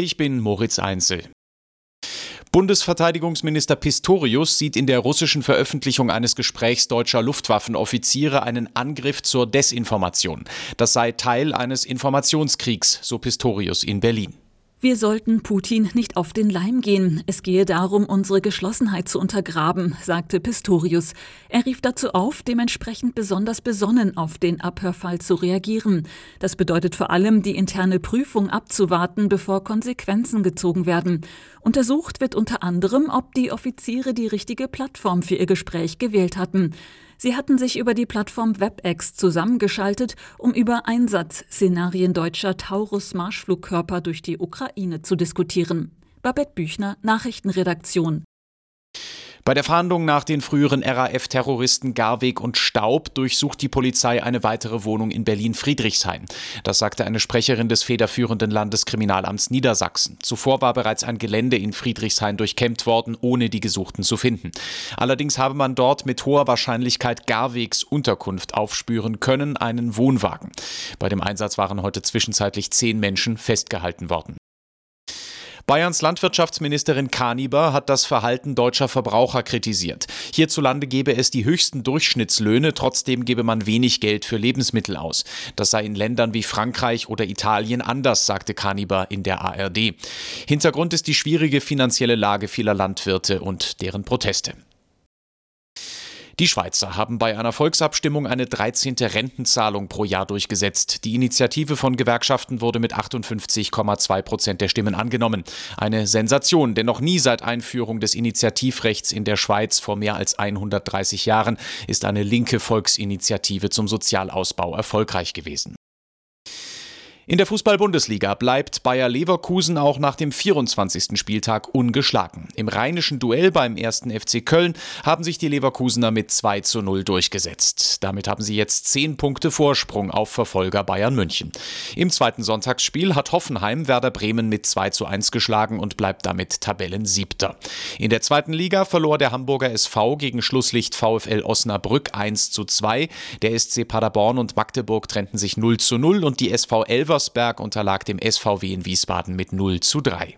Ich bin Moritz Einzel. Bundesverteidigungsminister Pistorius sieht in der russischen Veröffentlichung eines Gesprächs deutscher Luftwaffenoffiziere einen Angriff zur Desinformation. Das sei Teil eines Informationskriegs, so Pistorius in Berlin. Wir sollten Putin nicht auf den Leim gehen. Es gehe darum, unsere Geschlossenheit zu untergraben, sagte Pistorius. Er rief dazu auf, dementsprechend besonders besonnen auf den Abhörfall zu reagieren. Das bedeutet vor allem, die interne Prüfung abzuwarten, bevor Konsequenzen gezogen werden. Untersucht wird unter anderem, ob die Offiziere die richtige Plattform für ihr Gespräch gewählt hatten. Sie hatten sich über die Plattform WebEx zusammengeschaltet, um über Einsatzszenarien deutscher Taurus-Marschflugkörper durch die Ukraine zu diskutieren. Babette Büchner, Nachrichtenredaktion. Bei der Fahndung nach den früheren RAF-Terroristen Garweg und Staub durchsucht die Polizei eine weitere Wohnung in Berlin-Friedrichshain. Das sagte eine Sprecherin des federführenden Landeskriminalamts Niedersachsen. Zuvor war bereits ein Gelände in Friedrichshain durchkämmt worden, ohne die Gesuchten zu finden. Allerdings habe man dort mit hoher Wahrscheinlichkeit Garwegs Unterkunft aufspüren können, einen Wohnwagen. Bei dem Einsatz waren heute zwischenzeitlich zehn Menschen festgehalten worden. Bayerns Landwirtschaftsministerin Kaniber hat das Verhalten deutscher Verbraucher kritisiert. Hierzulande gebe es die höchsten Durchschnittslöhne, trotzdem gebe man wenig Geld für Lebensmittel aus. Das sei in Ländern wie Frankreich oder Italien anders, sagte Kaniber in der ARD. Hintergrund ist die schwierige finanzielle Lage vieler Landwirte und deren Proteste. Die Schweizer haben bei einer Volksabstimmung eine 13. Rentenzahlung pro Jahr durchgesetzt. Die Initiative von Gewerkschaften wurde mit 58,2 Prozent der Stimmen angenommen. Eine Sensation, denn noch nie seit Einführung des Initiativrechts in der Schweiz vor mehr als 130 Jahren ist eine linke Volksinitiative zum Sozialausbau erfolgreich gewesen. In der Fußball-Bundesliga bleibt Bayer Leverkusen auch nach dem 24. Spieltag ungeschlagen. Im rheinischen Duell beim ersten FC Köln haben sich die Leverkusener mit 2 zu 0 durchgesetzt. Damit haben sie jetzt 10 Punkte Vorsprung auf Verfolger Bayern München. Im zweiten Sonntagsspiel hat Hoffenheim Werder Bremen mit 2 zu 1 geschlagen und bleibt damit Tabellensiebter. In der zweiten Liga verlor der Hamburger SV gegen Schlusslicht VfL Osnabrück 1 zu 2. Der SC Paderborn und Magdeburg trennten sich 0 zu 0 und die SV Elver Elversberg unterlag dem SVW in Wiesbaden mit 0 zu 3.